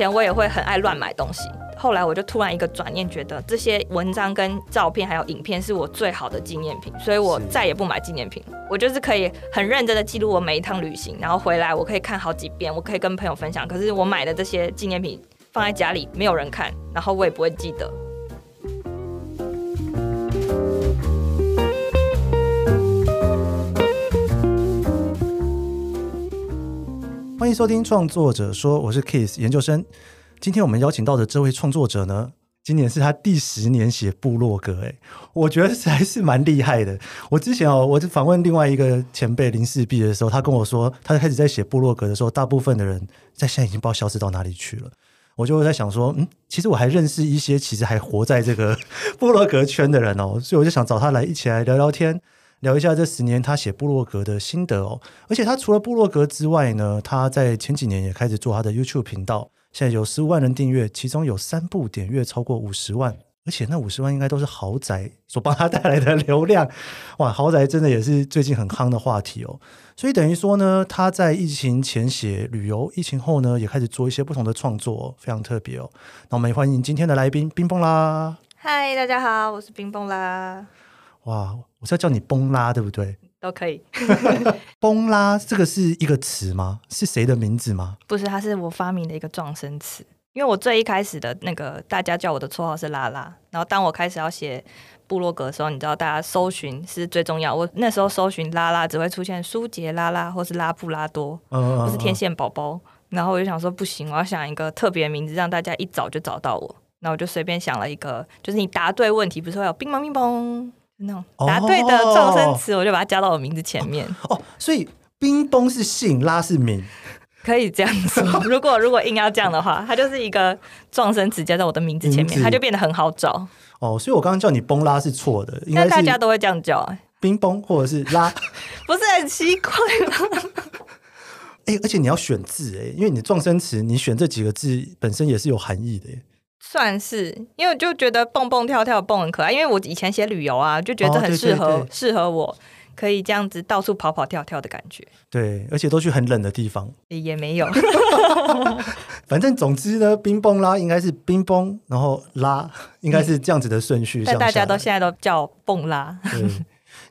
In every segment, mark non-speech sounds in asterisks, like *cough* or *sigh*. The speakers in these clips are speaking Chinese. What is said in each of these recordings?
前我也会很爱乱买东西，后来我就突然一个转念，觉得这些文章跟照片还有影片是我最好的纪念品，所以我再也不买纪念品。我就是可以很认真的记录我每一趟旅行，然后回来我可以看好几遍，我可以跟朋友分享。可是我买的这些纪念品放在家里没有人看，然后我也不会记得。欢迎收听创作者说，我是 Kiss 研究生。今天我们邀请到的这位创作者呢，今年是他第十年写部落格，诶，我觉得还是蛮厉害的。我之前哦，我就访问另外一个前辈林世璧的时候，他跟我说，他开始在写部落格的时候，大部分的人在现在已经不知道消失到哪里去了。我就在想说，嗯，其实我还认识一些其实还活在这个 *laughs* 部落格圈的人哦，所以我就想找他来一起来聊聊天。聊一下这十年他写部落格的心得哦，而且他除了部落格之外呢，他在前几年也开始做他的 YouTube 频道，现在有十五万人订阅，其中有三部点阅超过五十万，而且那五十万应该都是豪宅所帮他带来的流量，*laughs* 哇，豪宅真的也是最近很夯的话题哦，所以等于说呢，他在疫情前写旅游，疫情后呢也开始做一些不同的创作，非常特别哦。那我们也欢迎今天的来宾冰崩啦，嗨，大家好，我是冰崩啦。哇，我是要叫你崩拉，对不对？都可以。*laughs* *laughs* 崩拉这个是一个词吗？是谁的名字吗？不是，它是我发明的一个撞声词。因为我最一开始的那个大家叫我的绰号是拉拉，然后当我开始要写部落格的时候，你知道大家搜寻是最重要。我那时候搜寻拉拉只会出现舒杰拉拉，或是拉布拉多，或是天线宝宝。然后我就想说不行，我要想一个特别的名字，让大家一找就找到我。那我就随便想了一个，就是你答对问题不是会有乒乓乒乓。那种答对的状声词，我就把它加到我名字前面。哦，哦，所以冰崩是姓，拉是名，可以这样说。*laughs* 如果如果硬要这样的话，它就是一个状声词加在我的名字前面，它就变得很好找。哦，所以我刚刚叫你崩拉是错的，应该大家都会这样叫，欸，冰崩或者是拉，*laughs* 不是很奇怪吗？*laughs* 哎，而且你要选字哎，因为你的状声词，你选这几个字本身也是有含义的。算是，因为我就觉得蹦蹦跳跳蹦很可爱，因为我以前写旅游啊，就觉得很适合、哦、适合我，可以这样子到处跑跑跳跳的感觉。对，而且都去很冷的地方，也没有。*laughs* *laughs* 反正总之呢，冰崩拉应该是冰崩，然后拉应该是这样子的顺序。但大家都现在都叫蹦拉。对，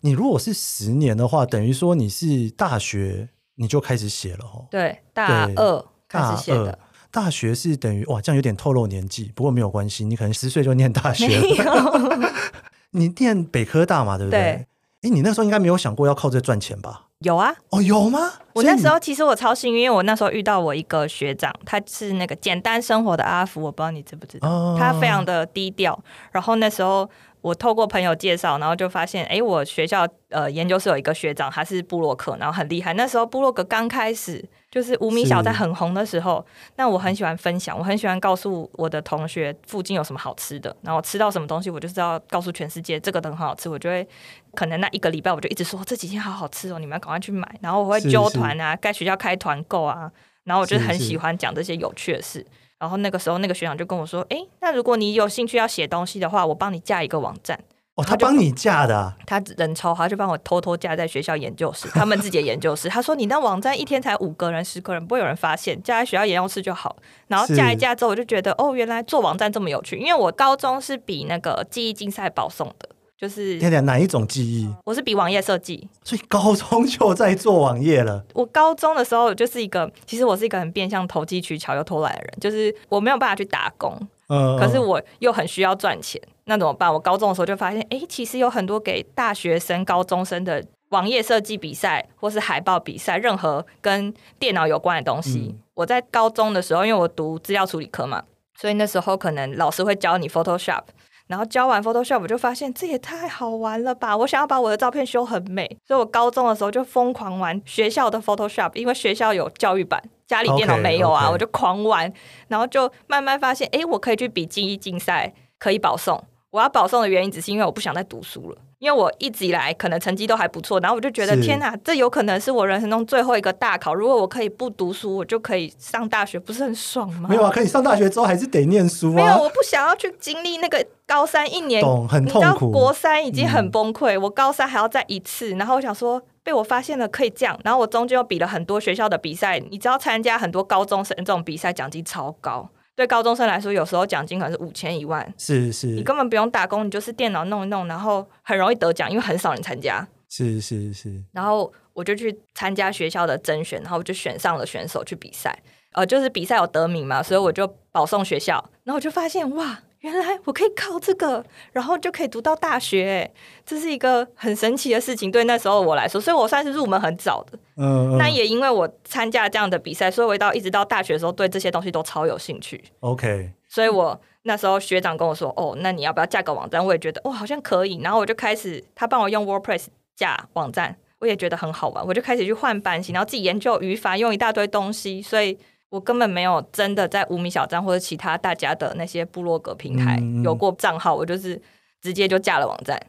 你如果是十年的话，等于说你是大学你就开始写了哦。对，大二开始写的。大学是等于哇，这样有点透露年纪，不过没有关系，你可能十岁就念大学 *laughs* 你念北科大嘛，对不对？哎对，你那时候应该没有想过要靠这赚钱吧？有啊，哦，有吗？我那时候其实我超幸运，因为我那时候遇到我一个学长，他是那个简单生活的阿福，我不知道你知不知道，哦、他非常的低调。然后那时候我透过朋友介绍，然后就发现，哎，我学校呃研究室有一个学长，他是布洛克，然后很厉害。那时候布洛克刚开始。就是无名小在很红的时候，那我很喜欢分享，我很喜欢告诉我的同学附近有什么好吃的，然后吃到什么东西，我就知道告诉全世界这个都很好吃，我就会可能那一个礼拜我就一直说这几天好好吃哦，你们要赶快去买，然后我会揪团啊，该学校开团购啊，然后我就很喜欢讲这些有趣的事，然后那个时候那个学长就跟我说，哎，那如果你有兴趣要写东西的话，我帮你架一个网站。哦，他帮你架的、啊，他人超好，他就帮我偷偷架在学校研究室，他们自己的研究室。*laughs* 他说：“你那网站一天才五个人、十个人，不会有人发现，架在学校研究室就好。”然后架一架之后，我就觉得哦，原来做网站这么有趣。因为我高中是比那个记忆竞赛保送的，就是天哪一种记忆？我是比网页设计，所以高中就在做网页了。我高中的时候就是一个，其实我是一个很变相投机取巧又偷懒的人，就是我没有办法去打工。嗯可是我又很需要赚钱，那怎么办？我高中的时候就发现，哎，其实有很多给大学生、高中生的网页设计比赛，或是海报比赛，任何跟电脑有关的东西。嗯、我在高中的时候，因为我读资料处理科嘛，所以那时候可能老师会教你 Photoshop，然后教完 Photoshop，我就发现这也太好玩了吧！我想要把我的照片修很美，所以我高中的时候就疯狂玩学校的 Photoshop，因为学校有教育版。家里电脑没有啊，okay, okay. 我就狂玩，然后就慢慢发现，哎，我可以去比记忆竞赛，可以保送。我要保送的原因，只是因为我不想再读书了，因为我一直以来可能成绩都还不错，然后我就觉得天哪，这有可能是我人生中最后一个大考。如果我可以不读书，我就可以上大学，不是很爽吗？没有啊，可以上大学之后还是得念书啊。没有，我不想要去经历那个高三一年，懂，很痛苦。你知道国三已经很崩溃，嗯、我高三还要再一次，然后我想说。被我发现了可以这样，然后我中间又比了很多学校的比赛，你知道参加很多高中生这种比赛奖金超高，对高中生来说，有时候奖金可能是五千一万，是是，你根本不用打工，你就是电脑弄一弄，然后很容易得奖，因为很少人参加。是是是。然后我就去参加学校的甄选，然后我就选上了选手去比赛。呃，就是比赛有得名嘛，所以我就保送学校。然后我就发现，哇，原来我可以靠这个，然后就可以读到大学，这是一个很神奇的事情。对那时候我来说，所以我算是入门很早的。嗯，嗯。那也因为我参加这样的比赛，所以我到一直到大学的时候，对这些东西都超有兴趣。OK。所以我那时候学长跟我说：“哦，那你要不要架个网站？”我也觉得，哦，好像可以。然后我就开始，他帮我用 WordPress 架网站，我也觉得很好玩。我就开始去换版型，然后自己研究语法，用一大堆东西，所以。我根本没有真的在无名小站或者其他大家的那些部落格平台有过账号，我就是直接就架了网站，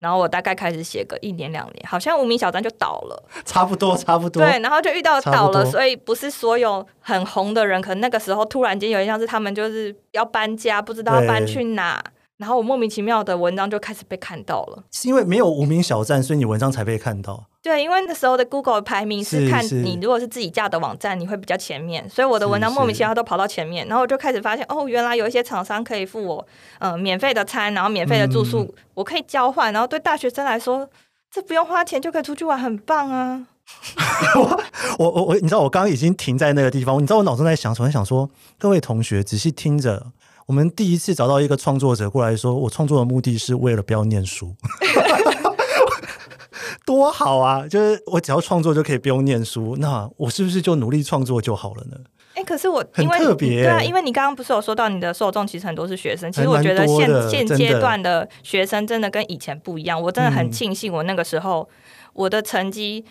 然后我大概开始写个一年两年，好像无名小站就倒了，*laughs* 差不多差不多。对，然后就遇到倒了，所以不是所有很红的人，可能那个时候突然间有点像是他们就是要搬家，不知道搬去哪，然后我莫名其妙的文章就开始被看到了。是因为没有无名小站，所以你文章才被看到。对，因为那时候的 Google 排名是看你如果是自己架的网站，你会比较前面，所以我的文章莫名其妙都跑到前面，然后我就开始发现，哦，原来有一些厂商可以付我呃免费的餐，然后免费的住宿，嗯、我可以交换，然后对大学生来说，这不用花钱就可以出去玩，很棒啊！*laughs* 我我我，你知道我刚刚已经停在那个地方，你知道我脑中在想什么？想说各位同学仔细听着，我们第一次找到一个创作者过来说，我创作的目的是为了不要念书。*laughs* *laughs* 多好啊！就是我只要创作就可以不用念书，那我是不是就努力创作就好了呢？哎、欸，可是我很特别、欸，对啊，因为你刚刚不是有说到你的受众其实很多是学生，其实我觉得现现阶段的学生真的跟以前不一样，我真的很庆幸我那个时候、嗯、我的成绩。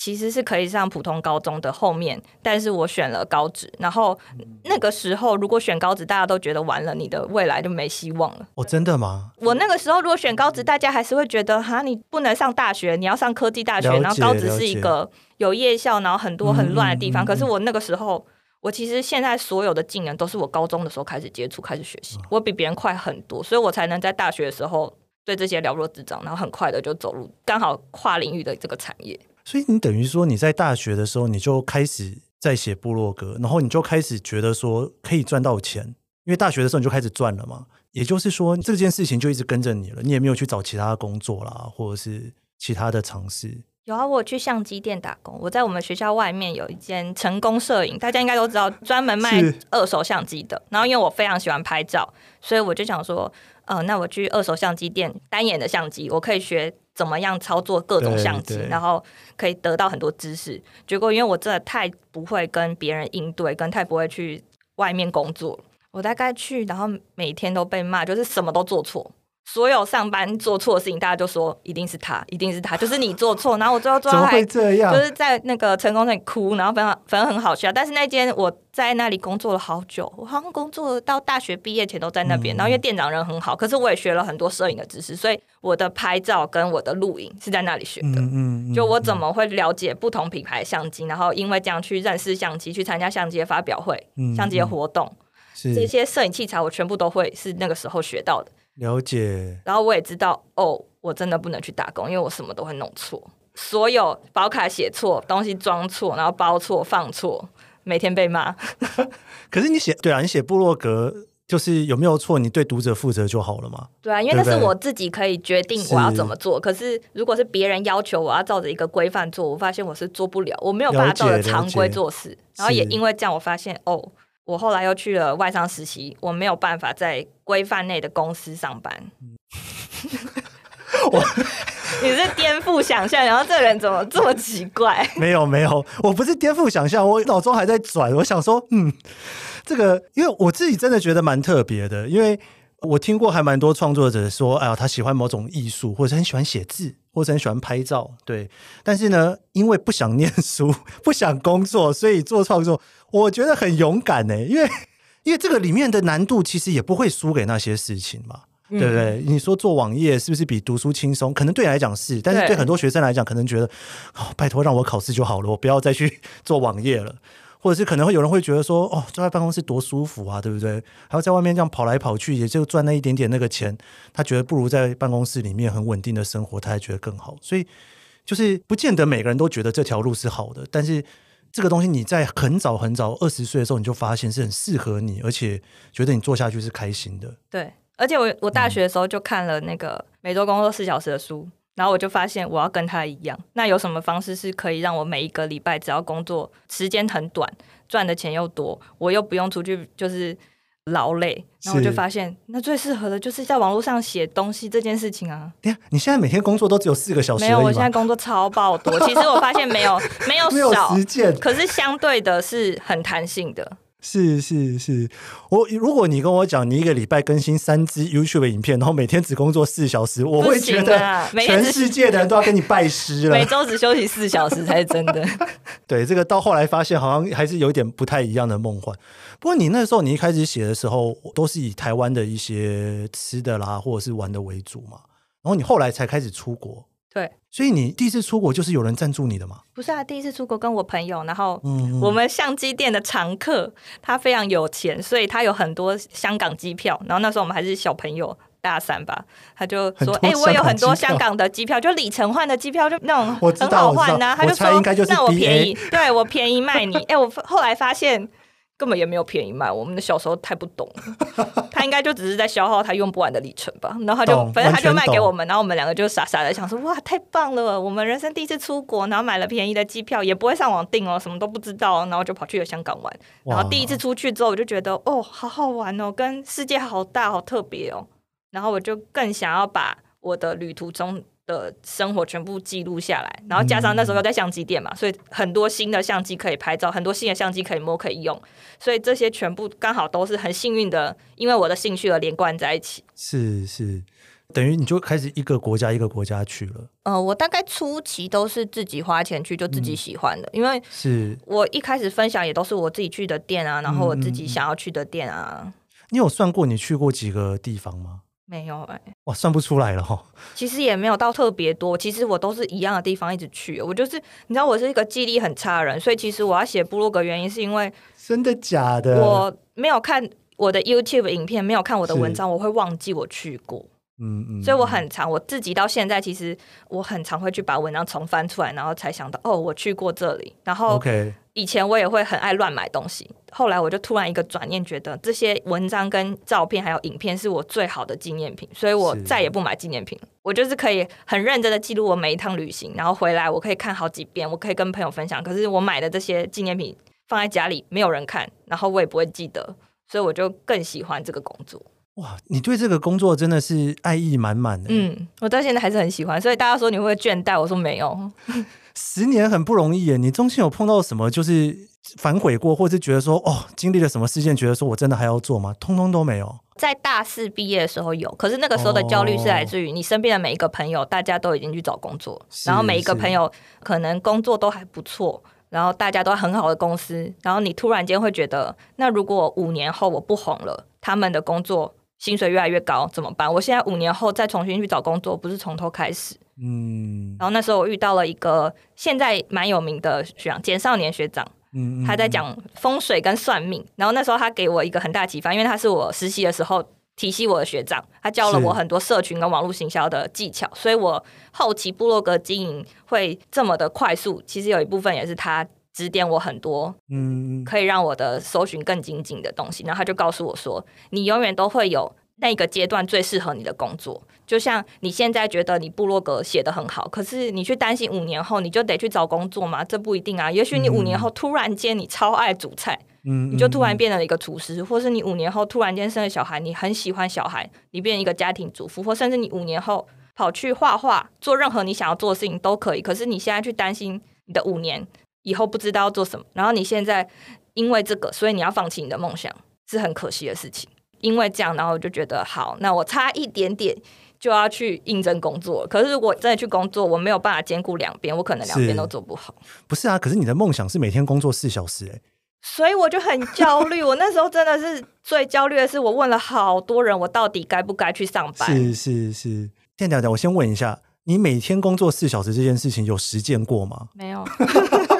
其实是可以上普通高中的后面，但是我选了高职。然后那个时候，如果选高职，大家都觉得完了，你的未来就没希望了。哦，真的吗？我那个时候如果选高职，大家还是会觉得哈，你不能上大学，你要上科技大学。然后高职是一个有夜校，然后很多很乱的地方。嗯嗯嗯嗯。可是我那个时候，我其实现在所有的技能都是我高中的时候开始接触、开始学习。我比别人快很多，所以我才能在大学的时候对这些了若指掌，然后很快的就走入刚好跨领域的这个产业。所以你等于说你在大学的时候你就开始在写部落格，然后你就开始觉得说可以赚到钱，因为大学的时候你就开始赚了嘛。也就是说这件事情就一直跟着你了，你也没有去找其他的工作啦，或者是其他的尝试。有啊，我去相机店打工，我在我们学校外面有一间成功摄影，大家应该都知道，专门卖二手相机的。然后因为我非常喜欢拍照，所以我就想说，呃，那我去二手相机店单眼的相机，我可以学。怎么样操作各种相机，然后可以得到很多知识。结果因为我真的太不会跟别人应对，跟太不会去外面工作，我大概去，然后每天都被骂，就是什么都做错。所有上班做错的事情，大家就说一定是他，一定是他，就是你做错。然后我最后最后还就是在那个成功那里哭，然后反正反正很好笑。但是那间我在那里工作了好久，我好像工作到大学毕业前都在那边。嗯、然后因为店长人很好，可是我也学了很多摄影的知识，所以我的拍照跟我的录影是在那里学的。嗯嗯嗯、就我怎么会了解不同品牌相机，然后因为这样去认识相机，去参加相机的发表会、嗯、相机的活动，嗯、这些摄影器材我全部都会是那个时候学到的。了解，然后我也知道哦，我真的不能去打工，因为我什么都会弄错，所有保卡写错，东西装错，然后包错放错，每天被骂。*laughs* 可是你写对啊，你写部落格就是有没有错，你对读者负责就好了嘛？对啊，因为那是我自己可以决定我要怎么做。是可是如果是别人要求我要照着一个规范做，我发现我是做不了，我没有办法照着常规做事。然后也因为这样，我发现哦。我后来又去了外商实习，我没有办法在规范内的公司上班。我 *laughs* 你是颠覆想象，然后这人怎么这么奇怪？*laughs* 没有没有，我不是颠覆想象，我脑中还在转。我想说，嗯，这个因为我自己真的觉得蛮特别的，因为我听过还蛮多创作者说，哎呀，他喜欢某种艺术，或者很喜欢写字，或者很喜欢拍照，对。但是呢，因为不想念书，不想工作，所以做创作。我觉得很勇敢呢，因为因为这个里面的难度其实也不会输给那些事情嘛，嗯、对不对？你说做网页是不是比读书轻松？可能对你来讲是，但是对很多学生来讲，可能觉得对哦，拜托让我考试就好了，我不要再去 *laughs* 做网页了。或者是可能会有人会觉得说，哦，坐在办公室多舒服啊，对不对？还要在外面这样跑来跑去，也就赚那一点点那个钱，他觉得不如在办公室里面很稳定的生活，他还觉得更好。所以就是不见得每个人都觉得这条路是好的，但是。这个东西你在很早很早二十岁的时候你就发现是很适合你，而且觉得你做下去是开心的。对，而且我我大学的时候就看了那个每周工作四小时的书，然后我就发现我要跟他一样。那有什么方式是可以让我每一个礼拜只要工作时间很短，赚的钱又多，我又不用出去就是。劳累，然后我就发现，那最适合的就是在网络上写东西这件事情啊。对呀，你现在每天工作都只有四个小时？没有，我现在工作超爆多。其实我发现没有 *laughs* 没有少，没有时间，可是相对的是很弹性的。是是是，我如果你跟我讲你一个礼拜更新三支 YouTube 影片，然后每天只工作四小时，我会觉得全世界的人都要跟你拜师了。*laughs* 每周只休息四小时才是真的。*laughs* 对，这个到后来发现好像还是有点不太一样的梦幻。不过你那时候你一开始写的时候，都是以台湾的一些吃的啦，或者是玩的为主嘛。然后你后来才开始出国。对，所以你第一次出国就是有人赞助你的吗？不是啊，第一次出国跟我朋友，然后我们相机店的常客，他非常有钱，所以他有很多香港机票。然后那时候我们还是小朋友，大三吧，他就说：“哎、欸，我有很多香港的机票，就里程换的机票，就那种很好换呐、啊。”他就说：“那我便宜，对我便宜卖你。”哎，我后来发现。根本也没有便宜卖，我们的小时候太不懂了，*laughs* 他应该就只是在消耗他用不完的里程吧。然后他就反正他就卖给我们，然后我们两个就傻傻的想说：哇，太棒了！我们人生第一次出国，然后买了便宜的机票，也不会上网订哦，什么都不知道，然后就跑去了香港玩。然后第一次出去之后，我就觉得哦，好好玩哦，跟世界好大，好特别哦。然后我就更想要把我的旅途中。的生活全部记录下来，然后加上那时候又在相机店嘛，所以很多新的相机可以拍照，很多新的相机可以摸可以用，所以这些全部刚好都是很幸运的，因为我的兴趣而连贯在一起。是是，等于你就开始一个国家一个国家去了。呃，我大概初期都是自己花钱去，就自己喜欢的，嗯、因为是我一开始分享也都是我自己去的店啊，然后我自己想要去的店啊。嗯、你有算过你去过几个地方吗？没有哎、欸，哇，算不出来了哈。其实也没有到特别多，其实我都是一样的地方一直去。我就是，你知道，我是一个记忆力很差的人，所以其实我要写部落格原因是因为真的假的？我没有看我的 YouTube 影片，没有看我的文章，我会忘记我去过。嗯嗯，所以我很常，我自己到现在其实我很常会去把文章重翻出来，然后才想到哦，我去过这里。然后以前我也会很爱乱买东西，后来我就突然一个转念，觉得这些文章跟照片还有影片是我最好的纪念品，所以我再也不买纪念品。我就是可以很认真的记录我每一趟旅行，然后回来我可以看好几遍，我可以跟朋友分享。可是我买的这些纪念品放在家里没有人看，然后我也不会记得，所以我就更喜欢这个工作。哇，你对这个工作真的是爱意满满的。嗯，我到现在还是很喜欢，所以大家说你会倦怠？我说没有。十年很不容易耶，你中间有碰到什么就是反悔过，或者是觉得说哦，经历了什么事件，觉得说我真的还要做吗？通通都没有。在大四毕业的时候有，可是那个时候的焦虑是来自于你身边的每一个朋友，大家都已经去找工作，然后每一个朋友可能工作都还不错，然后大家都很好的公司，然后你突然间会觉得，那如果五年后我不红了，他们的工作。薪水越来越高怎么办？我现在五年后再重新去找工作，不是从头开始？嗯。然后那时候我遇到了一个现在蛮有名的学长，简少年学长，嗯，他在讲风水跟算命。然后那时候他给我一个很大启发，因为他是我实习的时候提携我的学长，他教了我很多社群跟网络行销的技巧，所以我后期部落格经营会这么的快速。其实有一部分也是他。指点我很多，嗯，可以让我的搜寻更精进的东西。然后他就告诉我说：“你永远都会有那个阶段最适合你的工作。就像你现在觉得你部落格写的很好，可是你去担心五年后你就得去找工作吗？这不一定啊。也许你五年后突然间你超爱煮菜，嗯，你就突然变成了一个厨师，或是你五年后突然间生了小孩，你很喜欢小孩，你变成一个家庭主妇，或甚至你五年后跑去画画，做任何你想要做的事情都可以。可是你现在去担心你的五年。”以后不知道要做什么，然后你现在因为这个，所以你要放弃你的梦想，是很可惜的事情。因为这样，然后我就觉得好，那我差一点点就要去应征工作。可是如果真的去工作，我没有办法兼顾两边，我可能两边都做不好。不是啊，可是你的梦想是每天工作四小时，哎，所以我就很焦虑。我那时候真的是最焦虑的是，我问了好多人，我到底该不该去上班？是是是，店长长，我先问一下，你每天工作四小时这件事情有实践过吗？没有。*laughs*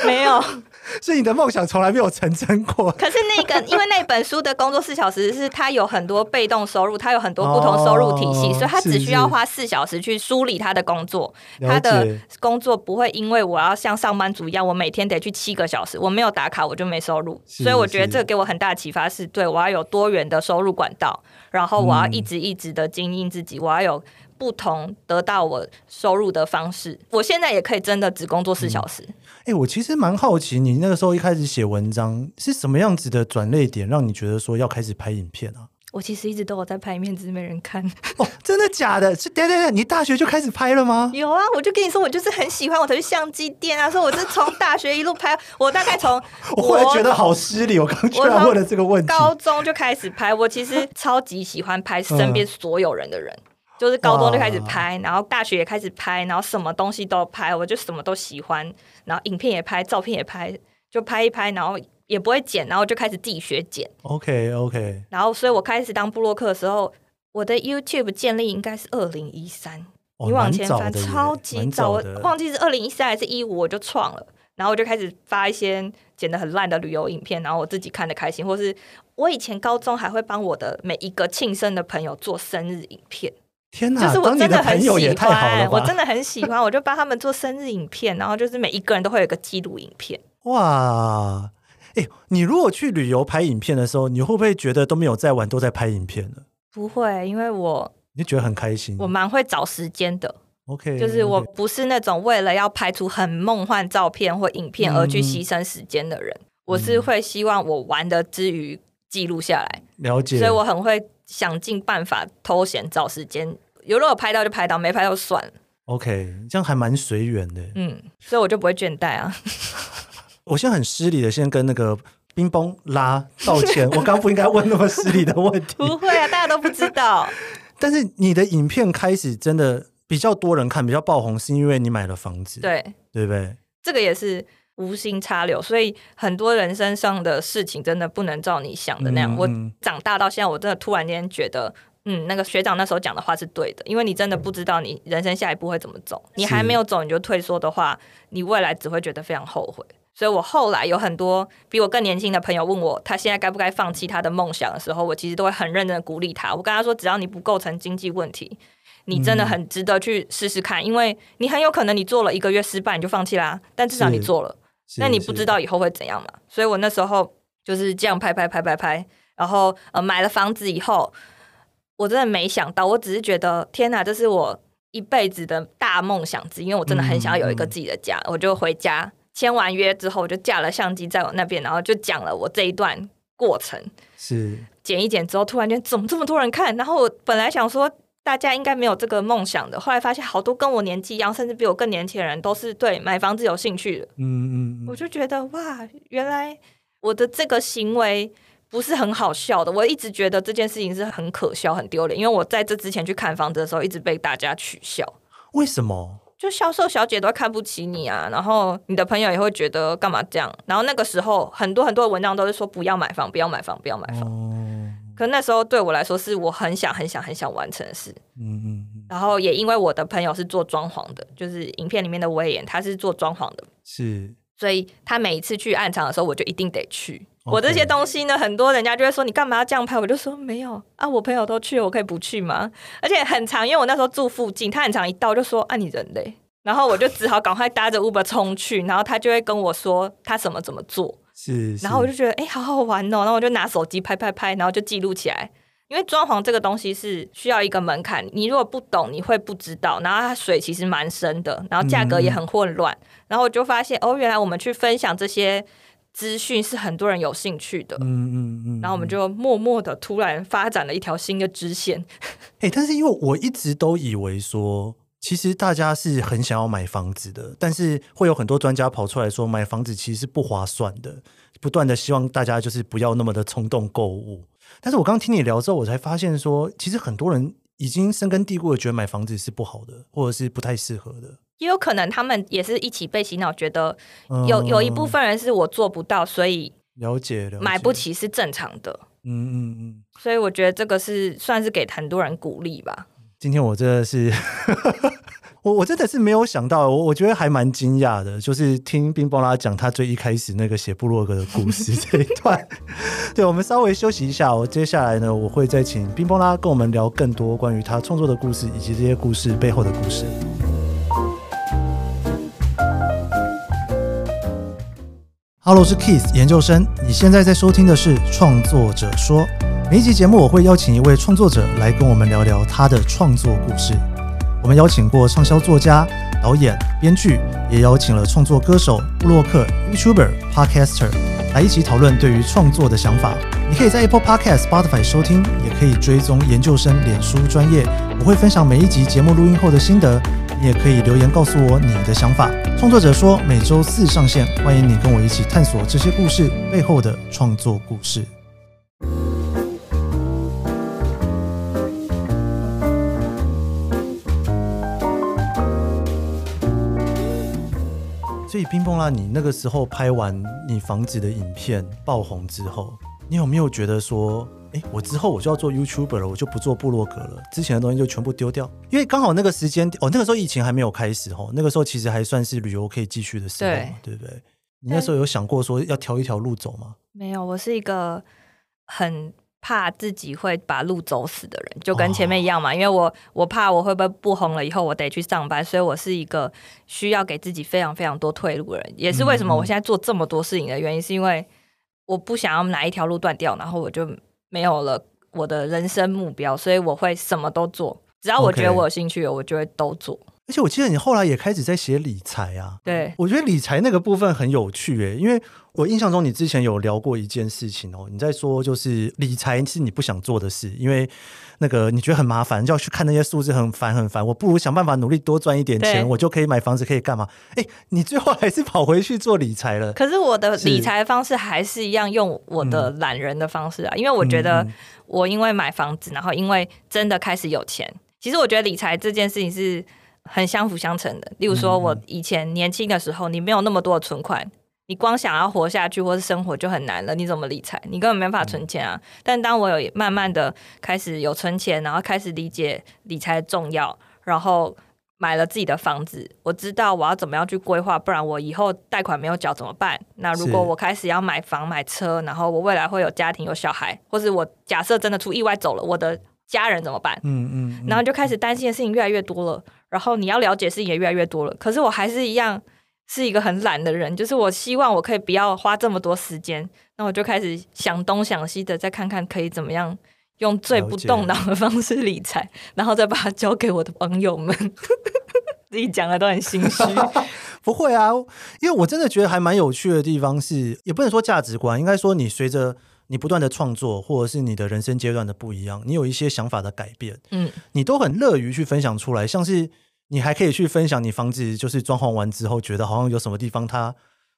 *laughs* 没有，*laughs* 所以你的梦想从来没有成真过。*laughs* 可是那个，因为那本书的工作四小时是它有很多被动收入，它有很多不同收入体系，哦、所以他只需要花四小时去梳理他的工作。他的工作不会因为我要像上班族一样，我每天得去七个小时，我没有打卡我就没收入。所以我觉得这个给我很大的启发是，对我要有多元的收入管道，然后我要一直一直的经营自己，嗯、我要有。不同得到我收入的方式，我现在也可以真的只工作四小时。欸，我其实蛮好奇，你那个时候一开始写文章是什么样子的转捩点，让你觉得说要开始拍影片啊？我其实一直都有在拍影片，只是没人看。*laughs* 哦，真的假的？是对对对，你大学就开始拍了吗？有啊，我就跟你说，我就是很喜欢，我才去相机店啊，说我是从大学一路拍，我大概从 *laughs* 我忽然觉得好失礼，我刚居然问了这个问题。高中就开始拍，我其实超级喜欢拍身边所有人的人。嗯就是高中就开始拍，然后大学也开始拍，然后什么东西都拍，我就什么都喜欢，然后影片也拍，照片也拍，就拍一拍，然后也不会剪，然后就开始自己学剪。OK OK。然后，所以我开始当布洛克的时候，我的 YouTube 建立应该是二零一三，你往前翻超级早，我忘记是二零一三还是一五，我就创了，然后我就开始发一些剪的很烂的旅游影片，然后我自己看的开心，或是我以前高中还会帮我的每一个庆生的朋友做生日影片。天哪！就是我真的很喜欢，我真的很喜欢，我就帮他们做生日影片，然后就是每一个人都会有个记录影片。哇！哎、欸，你如果去旅游拍影片的时候，你会不会觉得都没有在玩，都在拍影片呢？不会，因为我你觉得很开心，我蛮会找时间的。OK，就是我不是那种为了要拍出很梦幻照片或影片而去牺牲时间的人，嗯、我是会希望我玩的之余记录下来。了解，所以我很会。想尽办法偷闲找时间，有如果拍到就拍到，没拍到就算了。OK，这样还蛮随缘的。嗯，所以我就不会倦怠啊。*laughs* 我现在很失礼的，先跟那个冰崩拉道歉。*laughs* 我刚不应该问那么失礼的问题。不会啊，大家都不知道。*laughs* 但是你的影片开始真的比较多人看，比较爆红，是因为你买了房子，对对不对？这个也是。无心插柳，所以很多人生上的事情真的不能照你想的那样。嗯、我长大到现在，我真的突然间觉得，嗯，那个学长那时候讲的话是对的，因为你真的不知道你人生下一步会怎么走，你还没有走你就退缩的话，你未来只会觉得非常后悔。所以我后来有很多比我更年轻的朋友问我，他现在该不该放弃他的梦想的时候，我其实都会很认真的鼓励他。我跟他说，只要你不构成经济问题，你真的很值得去试试看，嗯、因为你很有可能你做了一个月失败你就放弃啦，但至少你做了。那你不知道以后会怎样嘛？所以我那时候就是这样拍拍拍拍拍，然后呃买了房子以后，我真的没想到，我只是觉得天哪，这是我一辈子的大梦想之一，因为我真的很想要有一个自己的家。我就回家签完约之后，我就架了相机在我那边，然后就讲了我这一段过程。是剪一剪之后，突然间怎么这么多人看？然后我本来想说。大家应该没有这个梦想的，后来发现好多跟我年纪一样，甚至比我更年轻的人，都是对买房子有兴趣的。嗯嗯，嗯我就觉得哇，原来我的这个行为不是很好笑的。我一直觉得这件事情是很可笑、很丢脸，因为我在这之前去看房子的时候，一直被大家取笑。为什么？就销售小姐都看不起你啊，然后你的朋友也会觉得干嘛这样。然后那个时候，很多很多的文章都是说不要买房，不要买房，不要买房。哦可那时候对我来说是我很想很想很想完成的事，嗯嗯，然后也因为我的朋友是做装潢的，就是影片里面的威严，他是做装潢的，是，所以他每一次去暗场的时候，我就一定得去。Okay. 我这些东西呢，很多人家就会说你干嘛要这样拍，我就说没有啊，我朋友都去，我可以不去吗？而且很常，因为我那时候住附近，他很常一到就说啊你人嘞，然后我就只好赶快搭着 Uber 冲去，然后他就会跟我说他怎么怎么做。是，是，然后我就觉得哎、欸，好好玩哦，然后我就拿手机拍拍拍，然后就记录起来。因为装潢这个东西是需要一个门槛，你如果不懂，你会不知道。然后它水其实蛮深的，然后价格也很混乱。嗯、然后我就发现哦，原来我们去分享这些资讯是很多人有兴趣的。嗯嗯嗯。嗯，然后我们就默默的突然发展了一条新的支线。*laughs* 哎、欸，但是因为我一直都以为说，其实大家是很想要买房子的，但是会有很多专家跑出来说，买房子其实是不划算的。不断的希望大家就是不要那么的冲动购物，但是我刚刚听你聊之后，我才发现说，其实很多人已经深根蒂固的觉得买房子是不好的，或者是不太适合的。也有可能他们也是一起被洗脑，觉得有、嗯、有一部分人是我做不到，所以了解了，买不起是正常的。嗯嗯嗯，所以我觉得这个是算是给很多人鼓励吧。今天我真的是。*laughs* 我我真的是没有想到，我我觉得还蛮惊讶的，就是听冰崩拉讲他最一开始那个写部落格的故事这一段。*laughs* 对，我们稍微休息一下，我接下来呢，我会再请冰崩拉跟我们聊更多关于他创作的故事，以及这些故事背后的故事。Hello，是 Keith 研究生，你现在在收听的是创作者说，每一集节目我会邀请一位创作者来跟我们聊聊他的创作故事。我们邀请过畅销作家、导演、编剧，也邀请了创作歌手、布洛克、YouTuber、Podcaster 来一起讨论对于创作的想法。你可以在 Apple Podcast、Spotify 收听，也可以追踪研究生脸书专业。我会分享每一集节目录音后的心得，你也可以留言告诉我你的想法。创作者说每周四上线，欢迎你跟我一起探索这些故事背后的创作故事。所以冰崩啦，你那个时候拍完你房子的影片爆红之后，你有没有觉得说，哎，我之后我就要做 YouTuber 了，我就不做部落格了，之前的东西就全部丢掉？因为刚好那个时间，哦，那个时候疫情还没有开始哦，那个时候其实还算是旅游可以继续的时候，对，对不对？你那时候有想过说要挑一条路走吗？没有，我是一个很。怕自己会把路走死的人，就跟前面一样嘛。哦、因为我我怕我会不会不红了以后我得去上班，所以我是一个需要给自己非常非常多退路的人。也是为什么我现在做这么多事情的原因，嗯、是因为我不想要哪一条路断掉，然后我就没有了我的人生目标，所以我会什么都做，只要我觉得我有兴趣，我就会都做。而且我记得你后来也开始在写理财啊，对，我觉得理财那个部分很有趣诶，因为我印象中你之前有聊过一件事情哦，你在说就是理财是你不想做的事，因为那个你觉得很麻烦，就要去看那些数字很烦很烦，我不如想办法努力多赚一点钱，我就可以买房子，可以干嘛？哎，你最后还是跑回去做理财了。可是我的理财方式还是一样用我的懒人的方式啊，嗯、因为我觉得我因为买房子，然后因为真的开始有钱，其实我觉得理财这件事情是。很相辅相成的。例如说，我以前年轻的时候，你没有那么多的存款，你光想要活下去或是生活就很难了。你怎么理财？你根本没法存钱啊。但当我有慢慢的开始有存钱，然后开始理解理财的重要，然后买了自己的房子，我知道我要怎么样去规划，不然我以后贷款没有缴怎么办？那如果我开始要买房买车，然后我未来会有家庭有小孩，或是我假设真的出意外走了，我的家人怎么办？嗯嗯，嗯，然后就开始担心的事情越来越多了。然后你要了解的事情也越来越多了，可是我还是一样是一个很懒的人，就是我希望我可以不要花这么多时间，那我就开始想东想西的，再看看可以怎么样用最不动脑的方式理财，然后再把它交给我的朋友们。自己讲的都很心虚，*laughs* 不会啊，因为我真的觉得还蛮有趣的地方是，也不能说价值观，应该说你随着。你不断的创作，或者是你的人生阶段的不一样，你有一些想法的改变，嗯，你都很乐于去分享出来。像是你还可以去分享你房子就是装潢完之后，觉得好像有什么地方它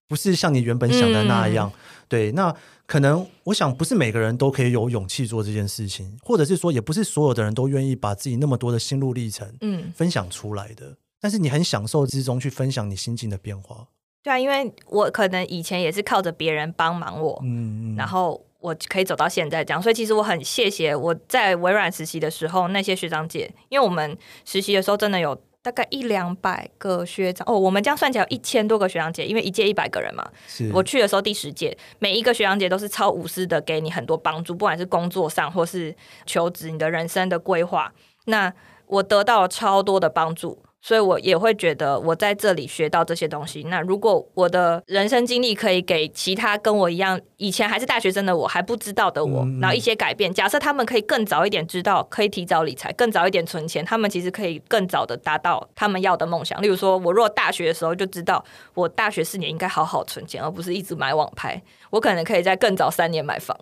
不是像你原本想的那样。嗯、对，那可能我想不是每个人都可以有勇气做这件事情，或者是说也不是所有的人都愿意把自己那么多的心路历程，嗯，分享出来的。嗯、但是你很享受之中去分享你心境的变化。对啊，因为我可能以前也是靠着别人帮忙我，嗯，然后。我可以走到现在这样，所以其实我很谢谢我在微软实习的时候那些学长姐，因为我们实习的时候真的有大概一两百个学长哦，我们这样算起来有一千多个学长姐，因为一届一百个人嘛。是我去的时候第十届，每一个学长姐都是超无私的，给你很多帮助，不管是工作上或是求职，你的人生的规划，那我得到了超多的帮助。所以我也会觉得我在这里学到这些东西。那如果我的人生经历可以给其他跟我一样以前还是大学生的我还不知道的我，然后一些改变。假设他们可以更早一点知道，可以提早理财，更早一点存钱，他们其实可以更早的达到他们要的梦想。例如说，我如果大学的时候就知道，我大学四年应该好好存钱，而不是一直买网拍。我可能可以在更早三年买房，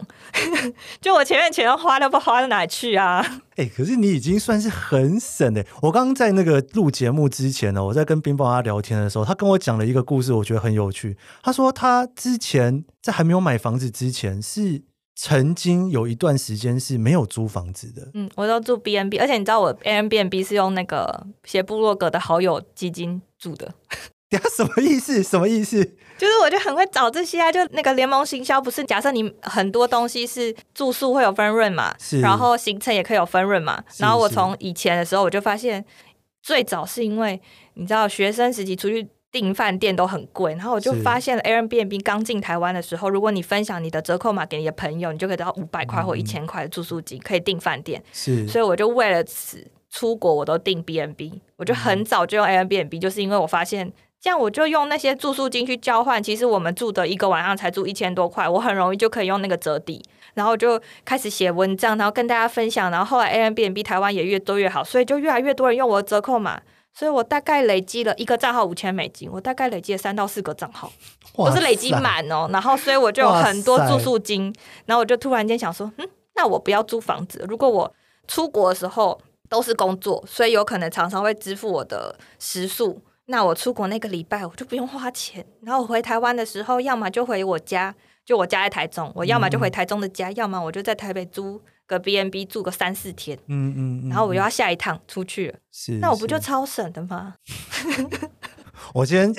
*laughs* 就我前面钱都花都不花到哪里去啊？哎、欸，可是你已经算是很省的。我刚刚在那个录节目之前呢，我在跟冰崩拉聊天的时候，他跟我讲了一个故事，我觉得很有趣。他说他之前在还没有买房子之前，是曾经有一段时间是没有租房子的。嗯，我都住 B N B，而且你知道我 A B N B 是用那个写部落格的好友基金住的。*laughs* 呀，什么意思？什么意思？就是我就很会找这些啊，就那个联盟行销，不是假设你很多东西是住宿会有分润嘛，是然后行程也可以有分润嘛。然后我从以前的时候我就发现，最早是因为你知道学生时期出去订饭店都很贵，然后我就发现了 Airbnb 刚进台湾的时候，如果你分享你的折扣码给你的朋友，你就可以得到五百块或一千块的住宿金，可以订饭店。是，所以我就为了此出国我都订 B&B，我就很早就用 Airbnb，就是因为我发现。这样我就用那些住宿金去交换，其实我们住的一个晚上才住一千多块，我很容易就可以用那个折抵，然后就开始写文章，然后跟大家分享，然后后来 Airbnb 台湾也越多越好，所以就越来越多人用我的折扣码，所以我大概累积了一个账号五千美金，我大概累积了三到四个账号，都是累积满哦，然后所以我就有很多住宿金，然后我就突然间想说，嗯，那我不要租房子，如果我出国的时候都是工作，所以有可能常常会支付我的食宿。那我出国那个礼拜我就不用花钱，然后我回台湾的时候，要么就回我家，就我家在台中，我要么就回台中的家，嗯、要么我就在台北租个 B N B 住个三四天，嗯嗯，嗯，然后我又要下一趟出去了，是，那我不就超省的吗？*laughs* 我今天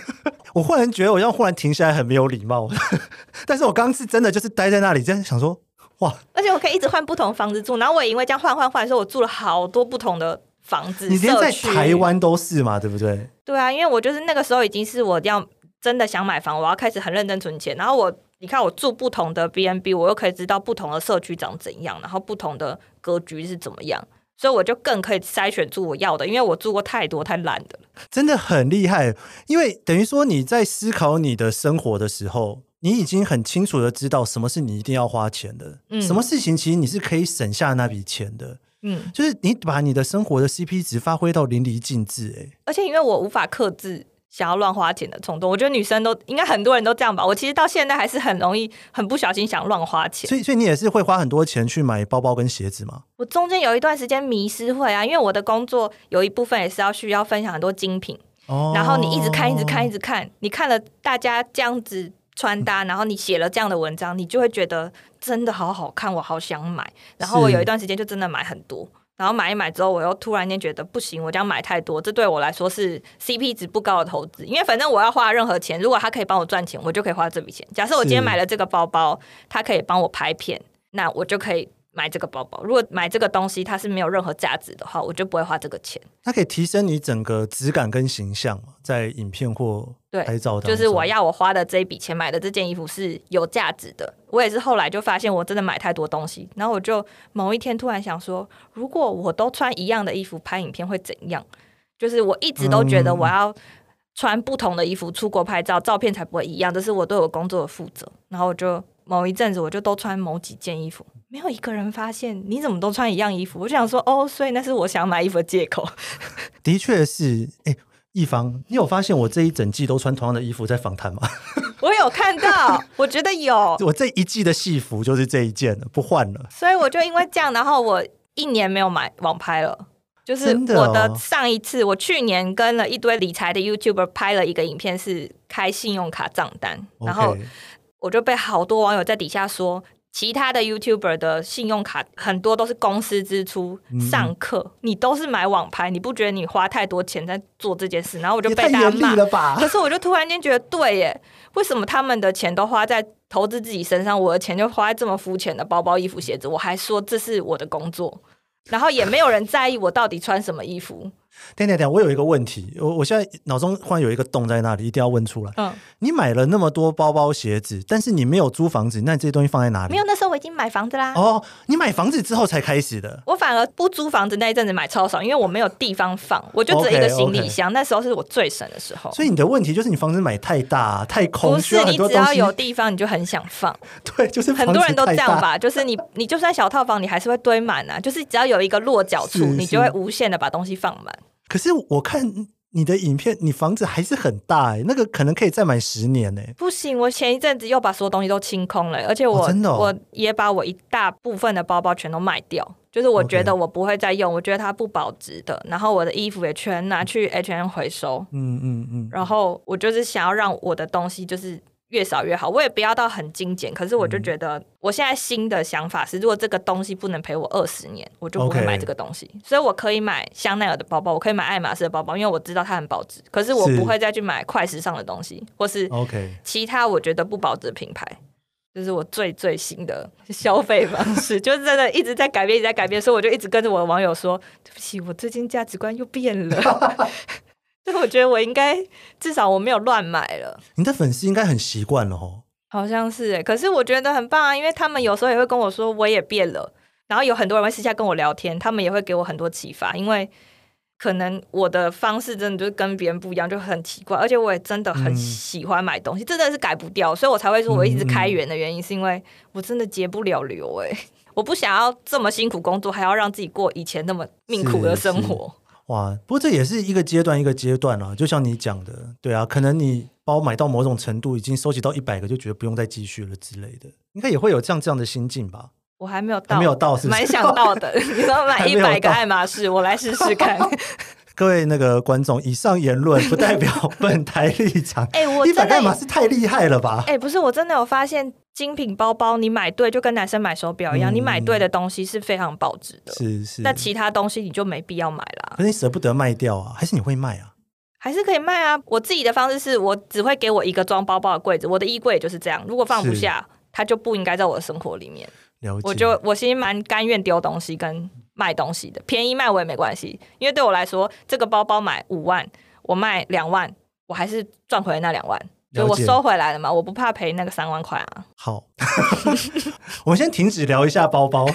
*laughs* 我忽然觉得我要忽然停下来很没有礼貌，*laughs* 但是我刚刚是真的就是待在那里，真的想说哇，而且我可以一直换不同房子住，然后我也因为这样换换换的时候，我住了好多不同的。房子，你连在台湾都是嘛，对不对？对啊，因为我就是那个时候已经是我要真的想买房，我要开始很认真存钱。然后我，你看我住不同的 B&B，我又可以知道不同的社区长怎样，然后不同的格局是怎么样，所以我就更可以筛选住我要的。因为我住过太多太烂的，真的很厉害。因为等于说你在思考你的生活的时候，你已经很清楚的知道什么是你一定要花钱的，嗯，什么事情其实你是可以省下那笔钱的。嗯，就是你把你的生活的 CP 值发挥到淋漓尽致，哎，而且因为我无法克制想要乱花钱的冲动，我觉得女生都应该很多人都这样吧。我其实到现在还是很容易很不小心想乱花钱，所以所以你也是会花很多钱去买包包跟鞋子吗？我中间有一段时间迷失会啊，因为我的工作有一部分也是要需要分享很多精品，哦，然后你一直看一直看一直看，你看了大家这样子穿搭，然后你写了这样的文章，你就会觉得真的好好看，我好想买。然后我有一段时间就真的买很多。然后买一买之后，我又突然间觉得不行，我这样买太多，这对我来说是 CP 值不高的投资。因为反正我要花任何钱，如果他可以帮我赚钱，我就可以花这笔钱。假设我今天买了这个包包，他可以帮我拍片，那我就可以。买这个包包，如果买这个东西它是没有任何价值的话，我就不会花这个钱。它可以提升你整个质感跟形象，在影片或拍照当中。就是我要我花的这一笔钱买的这件衣服是有价值的。我也是后来就发现我真的买太多东西，然后我就某一天突然想说，如果我都穿一样的衣服拍影片会怎样？就是我一直都觉得我要穿不同的衣服出国拍照，照片才不会一样，这是我对我工作的负责。然后我就某一阵子我就都穿某几件衣服。没有一个人发现你怎么都穿一样衣服，我就想说哦，所以那是我想买衣服的借口。*laughs* 的确是，哎，一方，你有发现我这一整季都穿同样的衣服在访谈吗？*laughs* 我有看到，我觉得有。*laughs* 我这一季的戏服就是这一件了，不换了。所以我就因为这样，然后我一年没有买网拍了。就是我的上一次，我去年跟了一堆理财的 YouTuber 拍了一个影片，是开信用卡账单，然后我就被好多网友在底下说。其他的 YouTuber 的信用卡很多都是公司支出，上课、嗯、你都是买网拍，你不觉得你花太多钱在做这件事？然后我就被大家骂了吧。可是我就突然间觉得，对耶，为什么他们的钱都花在投资自己身上，我的钱就花在这么肤浅的包包、衣服、鞋子？我还说这是我的工作，然后也没有人在意我到底穿什么衣服。等等等，我有一个问题，我我现在脑中忽然有一个洞在那里，一定要问出来。嗯，你买了那么多包包、鞋子，但是你没有租房子，那你这些东西放在哪里？没有，那时候我已经买房子啦。哦，你买房子之后才开始的。我反而不租房子那一阵子买超少，因为我没有地方放，我就只有一个行李箱。Okay, okay. 那时候是我最省的时候。所以你的问题就是你房子买太大、太空，不是，你只要有地方，你就很想放。*laughs* 对，就是很多人都这样吧，就是你你就算小套房，你还是会堆满啊。就是只要有一个落脚处，你就会无限的把东西放满。可是我看你的影片，你房子还是很大哎、欸，那个可能可以再买十年呢、欸。不行，我前一阵子又把所有东西都清空了，而且我、哦真的哦、我也把我一大部分的包包全都卖掉，就是我觉得我不会再用.我觉得它不保值的。然后我的衣服也全拿去 H&M 回收。嗯嗯嗯。然后我就是想要让我的东西就是。越少越好，我也不要到很精简。可是我就觉得，我现在新的想法是，如果这个东西不能陪我二十年，我就不会买这个东西。所以我可以买香奈儿的包包，我可以买爱马仕的包包，因为我知道它很保值。可是我不会再去买快时尚的东西，或是其他我觉得不保值的品牌。这是我最最新的消费方式，*laughs* 就是真的一直在改变，一直在改变，所以我就一直跟着我的网友说：“对不起，我最近价值观又变了。*laughs* ”所以我觉得我应该至少我没有乱买了。你的粉丝应该很习惯了哦，好像是哎，可是我觉得很棒啊，因为他们有时候也会跟我说我也变了，然后有很多人会私下跟我聊天，他们也会给我很多启发，因为。可能我的方式真的就是跟别人不一样，就很奇怪。而且我也真的很喜欢买东西，嗯、真的是改不掉，所以我才会说我一直开源的原因，是因为我真的节不了流。哎，*laughs* 我不想要这么辛苦工作，还要让自己过以前那么命苦的生活。哇，不过这也是一个阶段一个阶段啊，就像你讲的，对啊，可能你包买到某种程度，已经收集到一百个，就觉得不用再继续了之类的，应该也会有这样这样的心境吧。我还没有到，没有到是是，蛮想到的。*laughs* 你说买一百个爱马仕，我来试试看。*laughs* 各位那个观众，以上言论不代表本台立场。*laughs* 哎、欸，我一百个爱马仕太厉害了吧？哎、欸，不是，我真的有发现，精品包包你买对，就跟男生买手表一样，嗯、你买对的东西是非常保值的。是是。那其他东西你就没必要买啦。可是你舍不得卖掉啊？还是你会卖啊？还是可以卖啊？我自己的方式是我只会给我一个装包包的柜子，我的衣柜也就是这样。如果放不下，它就不应该在我的生活里面。了解。我就我其实蛮甘愿丢东西跟卖东西的，便宜卖我也没关系，因为对我来说，这个包包买五万，我卖两万，我还是赚回来那两万，就我收回来了嘛，我不怕赔那个三万块啊。好，*laughs* 我们先停止聊一下包包。*laughs*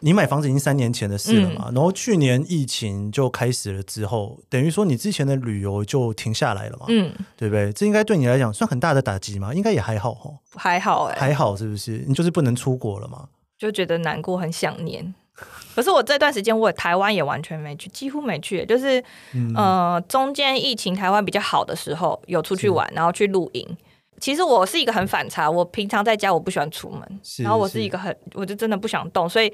你买房子已经三年前的事了嘛？嗯、然后去年疫情就开始了之后，等于说你之前的旅游就停下来了嘛？嗯，对不对？这应该对你来讲算很大的打击吗？应该也还好哦，还好哎、欸，还好是不是？你就是不能出国了嘛？就觉得难过，很想念。可是我这段时间，我台湾也完全没去，几乎没去。就是，嗯、呃，中间疫情台湾比较好的时候，有出去玩，然后去露营。其实我是一个很反差，我平常在家我不喜欢出门，然后我是一个很，我就真的不想动，所以。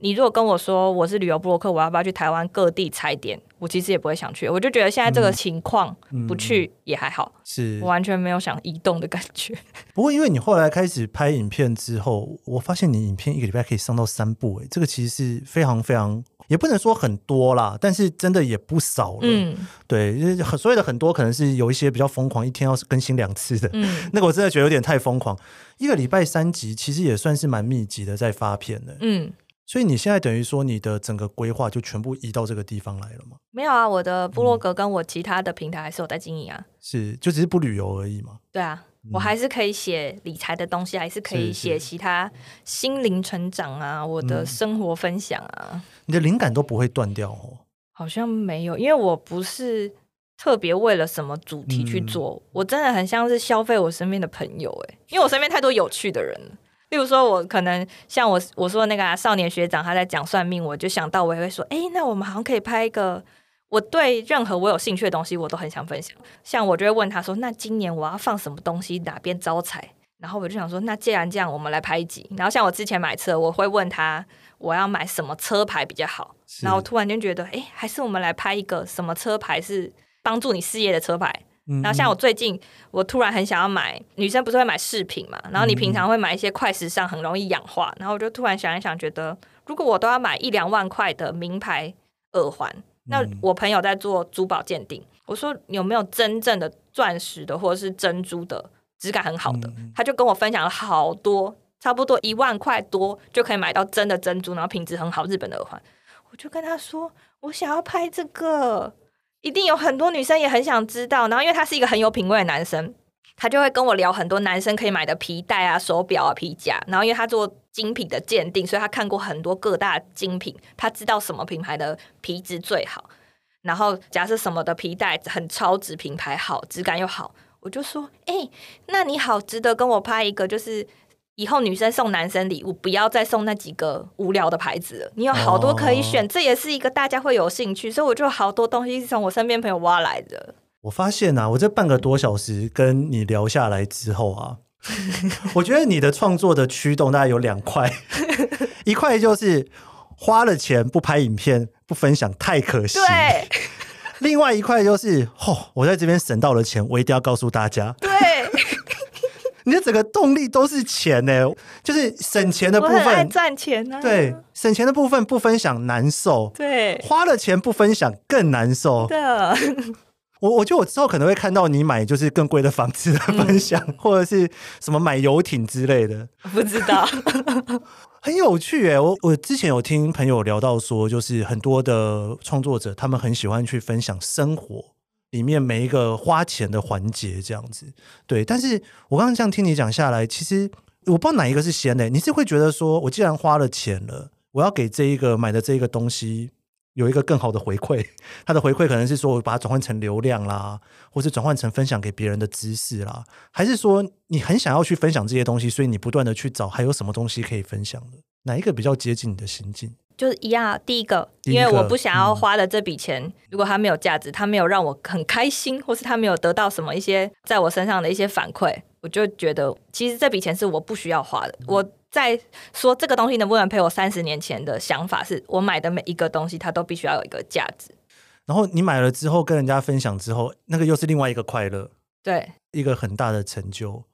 你如果跟我说我是旅游部落客，我要不要去台湾各地踩点？我其实也不会想去。我就觉得现在这个情况不去也还好，是我完全没有想移动的感觉。不过因为你后来开始拍影片之后，我发现你影片一个礼拜可以上到三部，诶，这个其实是非常非常，也不能说很多啦，但是真的也不少了。嗯，对，很所谓的很多可能是有一些比较疯狂，一天要更新两次的。嗯，*laughs* 那个我真的觉得有点太疯狂，一个礼拜三集其实也算是蛮密集的在发片的。嗯。所以你现在等于说你的整个规划就全部移到这个地方来了吗？没有啊，我的部落格跟我其他的平台还是有在经营啊。是，就只是不旅游而已嘛。对啊，嗯、我还是可以写理财的东西，还是可以写其他心灵成长啊，我的生活分享啊。嗯、你的灵感都不会断掉哦？好像没有，因为我不是特别为了什么主题去做，嗯、我真的很像是消费我身边的朋友哎，因为我身边太多有趣的人了。例如说，我可能像我我说的那个、啊、少年学长，他在讲算命，我就想到我也会说，哎，那我们好像可以拍一个，我对任何我有兴趣的东西，我都很想分享。像我就会问他说，那今年我要放什么东西，哪边招财？然后我就想说，那既然这样，我们来拍一集。然后像我之前买车，我会问他我要买什么车牌比较好。然后突然间觉得，哎，还是我们来拍一个什么车牌是帮助你事业的车牌。然后像我最近，我突然很想要买，女生不是会买饰品嘛？然后你平常会买一些快时尚，很容易氧化。然后我就突然想一想，觉得如果我都要买一两万块的名牌耳环，那我朋友在做珠宝鉴定，我说有没有真正的钻石的或者是珍珠的质感很好的？他就跟我分享了好多，差不多一万块多就可以买到真的珍珠，然后品质很好日本的耳环。我就跟他说，我想要拍这个。一定有很多女生也很想知道，然后因为他是一个很有品味的男生，他就会跟我聊很多男生可以买的皮带啊、手表啊、皮夹。然后因为他做精品的鉴定，所以他看过很多各大精品，他知道什么品牌的皮质最好。然后假设什么的皮带很超值，品牌好，质感又好，我就说：哎、那你好，值得跟我拍一个，就是。以后女生送男生礼物，不要再送那几个无聊的牌子了。你有好多可以选，哦、这也是一个大家会有兴趣，所以我就好多东西是从我身边朋友挖来的。我发现啊，我这半个多小时跟你聊下来之后啊，*laughs* 我觉得你的创作的驱动大概有两块，*laughs* 一块就是花了钱不拍影片不分享太可惜，对。另外一块就是，哦，我在这边省到了钱，我一定要告诉大家，对。你的整个动力都是钱呢，就是省钱的部分，赚钱啊。对，省钱的部分不分享难受，对，花了钱不分享更难受。对的，我我觉得我之后可能会看到你买就是更贵的房子的分享，嗯、或者是什么买游艇之类的。不知道，很有趣诶。我我之前有听朋友聊到说，就是很多的创作者，他们很喜欢去分享生活里面每一个花钱的环节，这样子。对，但是我刚刚这样听你讲下来，其实我不知道哪一个是先的。你是会觉得说，我既然花了钱了，我要给这一个买的这一个东西。有一个更好的回馈，他的回馈可能是说我把它转换成流量啦，或是转换成分享给别人的知识啦，还是说你很想要去分享这些东西，所以你不断的去找还有什么东西可以分享的？哪一个比较接近你的心境？就是一样，第一个，因为我不想要花的这笔钱，嗯、如果它没有价值，它没有让我很开心，或是它没有得到什么一些在我身上的一些反馈，我就觉得其实这笔钱是我不需要花的。嗯、我。在说这个东西能不能陪我三十年前的想法，是我买的每一个东西，它都必须要有一个价值。然后你买了之后跟人家分享之后，那个又是另外一个快乐，对，一个很大的成就。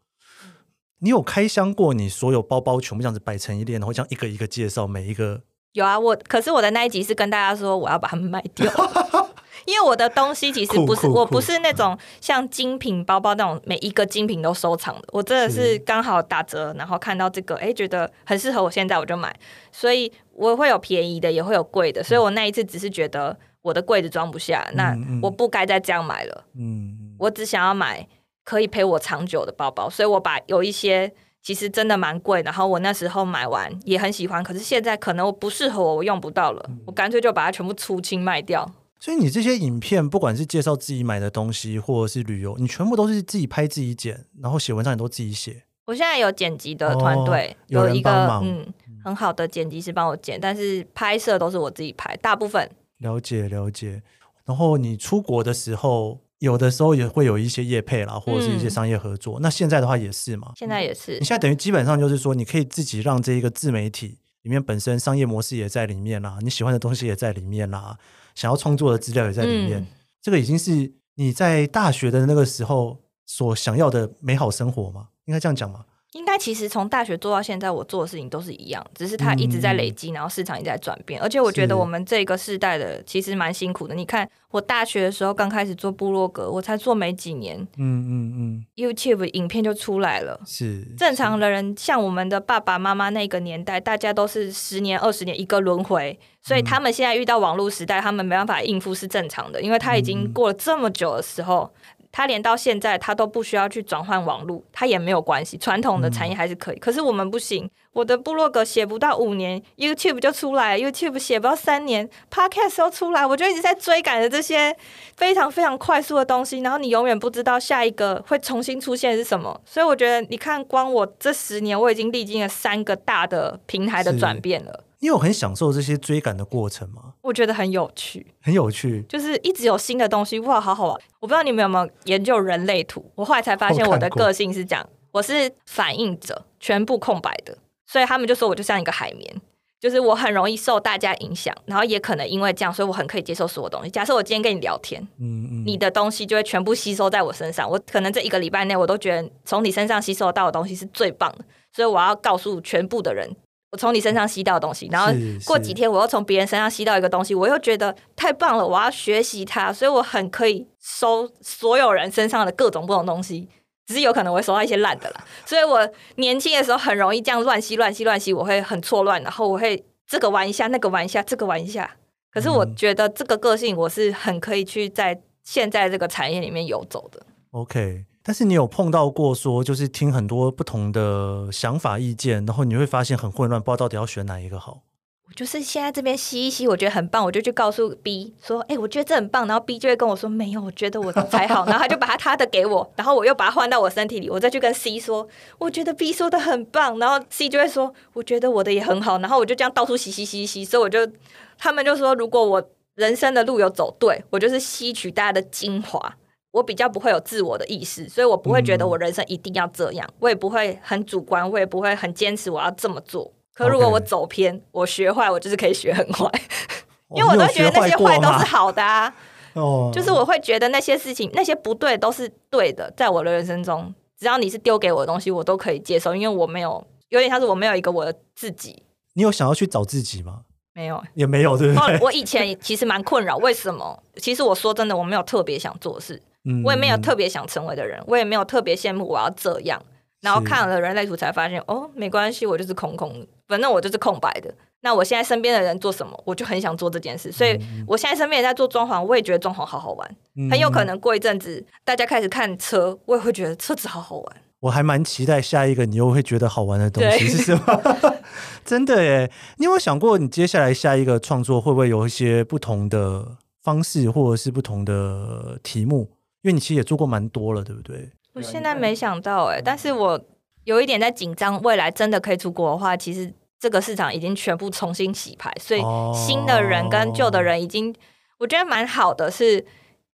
你有开箱过你所有包包全部这样子摆成一列，然后这样一个一个介绍每一个？有啊，我可是我的那一集是跟大家说我要把它们卖掉。*laughs* 因为我的东西其实不是，我不是那种像精品包包那种每一个精品都收藏的。我真的是刚好打折，然后看到这个，哎，觉得很适合我，现在我就买。所以我会有便宜的，也会有贵的。所以我那一次只是觉得我的柜子装不下，嗯、那我不该再这样买了。嗯，我只想要买可以陪我长久的包包，所以我把有一些其实真的蛮贵，然后我那时候买完也很喜欢，可是现在可能我不适合我，我用不到了，嗯、我干脆就把它全部出清卖掉。所以你这些影片，不管是介绍自己买的东西，或者是旅游，你全部都是自己拍、自己剪，然后写文章也都自己写。我现在有剪辑的团队，哦、有一个嗯很好的剪辑师帮我剪，但是拍摄都是我自己拍，大部分。了解了解。然后你出国的时候，有的时候也会有一些业配啦，或者是一些商业合作。嗯、那现在的话也是嘛？现在也是。你现在等于基本上就是说，你可以自己让这一个自媒体里面本身商业模式也在里面啦，你喜欢的东西也在里面啦。想要创作的资料也在里面，嗯、这个已经是你在大学的那个时候所想要的美好生活吗？应该这样讲吗？应该其实从大学做到现在，我做的事情都是一样，只是它一直在累积，嗯、然后市场一直在转变。而且我觉得我们这个世代的其实蛮辛苦的。你看，我大学的时候刚开始做部落格，我才做没几年，嗯嗯嗯，YouTube 影片就出来了。是正常的人，像我们的爸爸妈妈那个年代，大家都是十年、二十年一个轮回，所以他们现在遇到网络时代，他们没办法应付是正常的，因为他已经过了这么久的时候。他连到现在他都不需要去转换网络，他也没有关系。传统的产业还是可以，嗯、可是我们不行。我的部落格写不到五年，YouTube 就出来，YouTube 写不到三年，Podcast 都出来，我就一直在追赶着这些非常非常快速的东西。然后你永远不知道下一个会重新出现是什么。所以我觉得，你看，光我这十年，我已经历经了三个大的平台的转变了。你有很享受这些追赶的过程吗？我觉得很有趣，很有趣，就是一直有新的东西，哇，好好玩！我不知道你们有没有研究人类图，我后来才发现我的个性是这样，我，我是反应者，全部空白的，所以他们就说我就像一个海绵，就是我很容易受大家影响，然后也可能因为这样，所以我很可以接受所有东西。假设我今天跟你聊天，嗯嗯，你的东西就会全部吸收在我身上，我可能这一个礼拜内我都觉得从你身上吸收到的东西是最棒的，所以我要告诉全部的人。我从你身上吸到的东西，然后过几天我又从别人身上吸到一个东西，我又觉得太棒了，我要学习它，所以我很可以收所有人身上的各种不同东西，只是有可能我会收到一些烂的啦。所以我年轻的时候很容易这样乱吸乱吸乱吸，我会很错乱，然后我会这个玩一下，那个玩一下，这个玩一下。可是我觉得这个个性我是很可以去在现在这个产业里面游走的。OK。但是你有碰到过说，就是听很多不同的想法意见，然后你会发现很混乱，不知道到底要选哪一个好。我就是现在这边吸一吸，我觉得很棒，我就去告诉 B 说：“哎、我觉得这很棒。”然后 B 就会跟我说：“没有，我觉得我才好。”然后他就把他他的给我，然后我又把它换到我身体里，我再去跟 C 说：“我觉得 B 说的很棒。”然后 C 就会说：“我觉得我的也很好。”然后我就这样到处吸吸吸吸，所以我就他们就说：“如果我人生的路有走对，我就是吸取大家的精华。”我比较不会有自我的意识，所以我不会觉得我人生一定要这样，嗯、我也不会很主观，我也不会很坚持我要这么做。可如果我走偏.我学坏，我就是可以学很坏，*laughs* 因为我都觉得那些坏都是好的啊。*laughs* 哦，就是我会觉得那些事情，那些不对都是对的，在我的人生中，只要你是丢给我的东西，我都可以接受，因为我没有，有点像是我没有一个我的自己。你有想要去找自己吗？没有，也没有，对不对？我以前其实蛮困扰，为什么？其实我说真的，我没有特别想做事，嗯，我也没有特别想成为的人，我也没有特别羡慕我要这样。然后看了人类图才发现，哦，没关系，我就是空空的，反正我就是空白的。那我现在身边的人做什么，我就很想做这件事。所以我现在身边人在做装潢，我也觉得装潢好好玩。嗯、很有可能过一阵子，大家开始看车，我也会觉得车子好好玩。我还蛮期待下一个你又会觉得好玩的东西是什么？*laughs* 真的耶！你有没有想过，你接下来下一个创作会不会有一些不同的方式，或者是不同的题目？因为你其实也做过蛮多了，对不对？我现在没想到哎，但是我有一点在紧张，未来真的可以出国的话，其实。这个市场已经全部重新洗牌，所以新的人跟旧的人已经，哦、我觉得蛮好的。是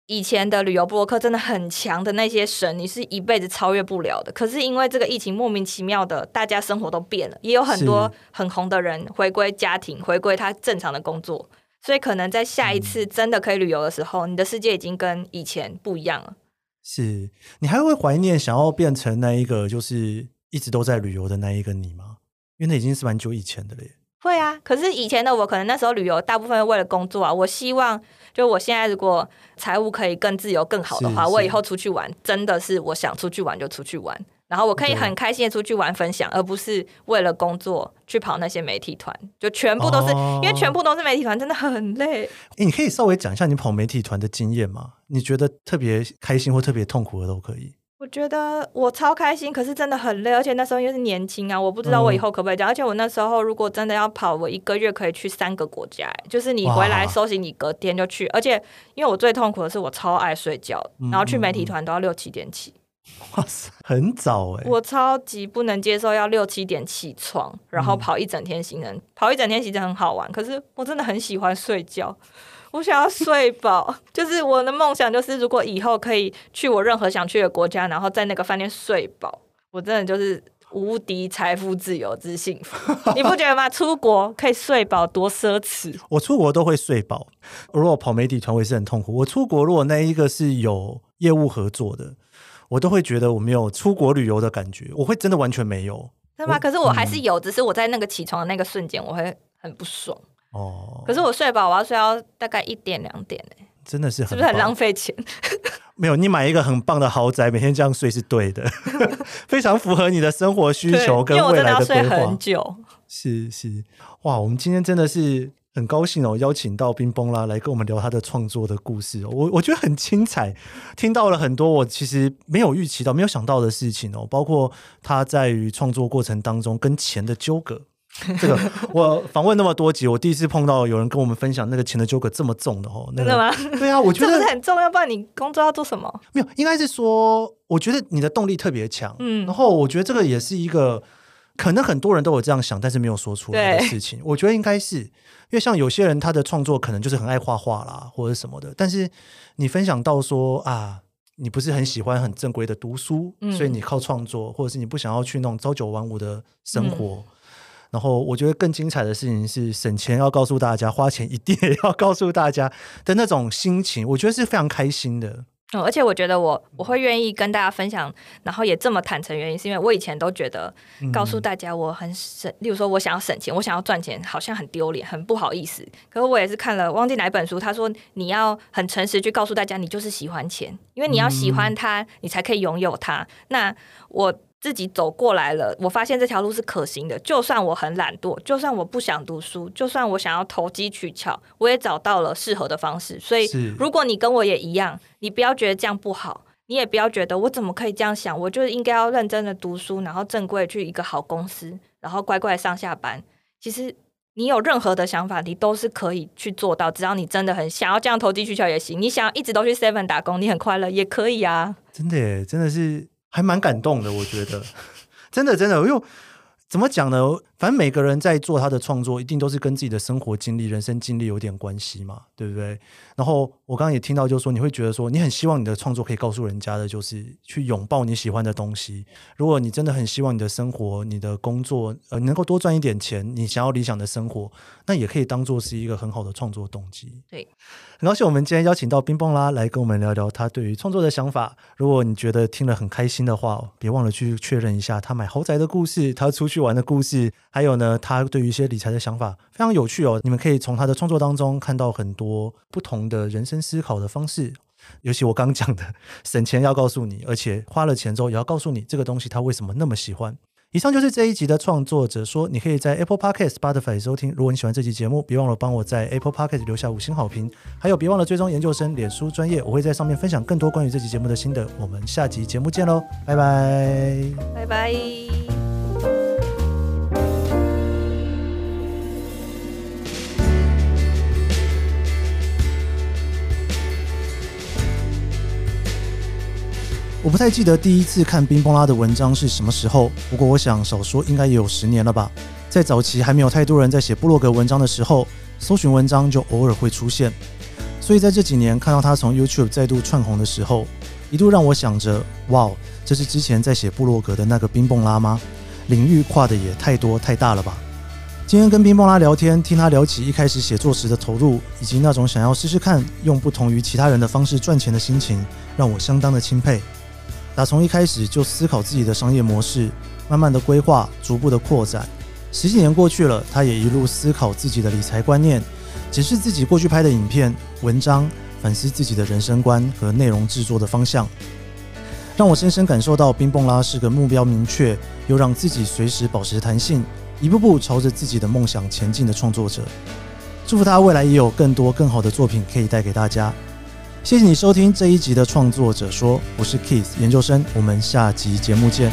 以前的旅游部落客真的很强的那些神，你是一辈子超越不了的。可是因为这个疫情莫名其妙的，大家生活都变了，也有很多很红的人回归家庭，回归他正常的工作，所以可能在下一次真的可以旅游的时候，嗯、你的世界已经跟以前不一样了。是你还会怀念想要变成那一个就是一直都在旅游的那一个你吗？因为那已经是蛮久以前的了耶。会啊，可是以前的我可能那时候旅游大部分为了工作啊。我希望就我现在如果财务可以更自由更好的话，我以后出去玩真的是我想出去玩就出去玩，然后我可以很开心的出去玩分享，而不是为了工作去跑那些媒体团，就全部都是、哦、因为全部都是媒体团，真的很累。诶，你可以稍微讲一下你跑媒体团的经验吗？你觉得特别开心或特别痛苦的都可以。我觉得我超开心，可是真的很累，而且那时候因为是年轻啊，我不知道我以后可不可以这样。嗯、而且我那时候如果真的要跑，我一个月可以去三个国家，就是你回来收行你，隔天就去。而且因为我最痛苦的是我超爱睡觉，然后去媒体团都要六七点起。*laughs* 哇塞，很早哎！我超级不能接受要六七点起床，然后跑一整天行程，嗯、跑一整天行程很好玩，可是我真的很喜欢睡觉。我想要睡饱，*laughs* 就是我的梦想，就是如果以后可以去我任何想去的国家，然后在那个饭店睡饱，我真的就是无敌财富自由之幸福。*laughs* 你不觉得吗？出国可以睡饱，多奢侈！我出国都会睡饱。如果跑媒体团，我也是很痛苦。我出国如果那一个是有业务合作的，我都会觉得我没有出国旅游的感觉，我会真的完全没有。是吗？可是我还是有，嗯、只是我在那个起床的那个瞬间，我会很不爽。哦，可是我睡饱，我要睡到大概一点两点呢，真的是很，是不是很浪费钱？没有，你买一个很棒的豪宅，每天这样睡是对的，*laughs* 非常符合你的生活需求跟未来的规划。因为我真的要睡很久。是是，哇，我们今天真的是很高兴哦，邀请到冰崩啦来跟我们聊他的创作的故事哦，我我觉得很精彩，听到了很多我其实没有预期到、没有想到的事情哦，包括他在于创作过程当中跟钱的纠葛。*laughs* 这个我访问那么多集，我第一次碰到有人跟我们分享那个钱的纠葛这么重的哦。那个、真的吗？*laughs* 对啊，我觉得 *laughs* 这不是很重要，不然你工作要做什么？没有，应该是说，我觉得你的动力特别强。嗯，然后我觉得这个也是一个可能很多人都有这样想，但是没有说出来的事情。我觉得应该是因为像有些人他的创作可能就是很爱画画啦，或者什么的。但是你分享到说啊，你不是很喜欢很正规的读书，嗯、所以你靠创作，或者是你不想要去那种朝九晚五的生活。嗯然后我觉得更精彩的事情是省钱要告诉大家，花钱一定也要告诉大家的那种心情，我觉得是非常开心的。嗯，而且我觉得我我会愿意跟大家分享，然后也这么坦诚，原因是因为我以前都觉得告诉大家我很省，例如说我想要省钱，我想要赚钱，好像很丢脸，很不好意思。可是我也是看了忘记哪本书，他说你要很诚实去告诉大家，你就是喜欢钱，因为你要喜欢它，你才可以拥有它。那我。自己走过来了，我发现这条路是可行的。就算我很懒惰，就算我不想读书，就算我想要投机取巧，我也找到了适合的方式。所以，如果你跟我也一样，你不要觉得这样不好，你也不要觉得我怎么可以这样想，我就应该要认真的读书，然后正规去一个好公司，然后乖乖上下班。其实你有任何的想法，你都是可以去做到。只要你真的很想要这样投机取巧也行，你想要一直都去 Seven 打工，你很快乐也可以啊。真的耶，真的是。还蛮感动的，我觉得，真的真的，因为怎么讲呢？反正每个人在做他的创作，一定都是跟自己的生活经历、人生经历有点关系嘛，对不对？然后我刚刚也听到，就是说你会觉得说，你很希望你的创作可以告诉人家的，就是去拥抱你喜欢的东西。如果你真的很希望你的生活、你的工作，呃，能够多赚一点钱，你想要理想的生活，那也可以当做是一个很好的创作动机。对，很高兴我们今天邀请到冰崩啦来跟我们聊聊他对于创作的想法。如果你觉得听了很开心的话，别忘了去确认一下他买豪宅的故事，他出去玩的故事。还有呢，他对于一些理财的想法非常有趣哦。你们可以从他的创作当中看到很多不同的人生思考的方式。尤其我刚讲的，省钱要告诉你，而且花了钱之后也要告诉你这个东西他为什么那么喜欢。以上就是这一集的创作者说，你可以在 Apple Podcast、Spotify 收听。如果你喜欢这期节目，别忘了帮我在 Apple Podcast 留下五星好评，还有别忘了追踪研究生脸书专业，我会在上面分享更多关于这期节目的心得。我们下集节目见喽，拜拜，拜拜。我不太记得第一次看冰崩拉的文章是什么时候，不过我想少说应该也有十年了吧。在早期还没有太多人在写部落格文章的时候，搜寻文章就偶尔会出现。所以在这几年看到他从 YouTube 再度窜红的时候，一度让我想着：哇，这是之前在写部落格的那个冰崩拉吗？领域跨的也太多太大了吧。今天跟冰崩拉聊天，听他聊起一开始写作时的投入，以及那种想要试试看用不同于其他人的方式赚钱的心情，让我相当的钦佩。打从一开始就思考自己的商业模式，慢慢的规划，逐步的扩展。十几年过去了，他也一路思考自己的理财观念，解释自己过去拍的影片、文章，反思自己的人生观和内容制作的方向，让我深深感受到冰崩拉是个目标明确又让自己随时保持弹性，一步步朝着自己的梦想前进的创作者。祝福他未来也有更多更好的作品可以带给大家。谢谢你收听这一集的创作者说，我是 Keith 研究生，我们下集节目见。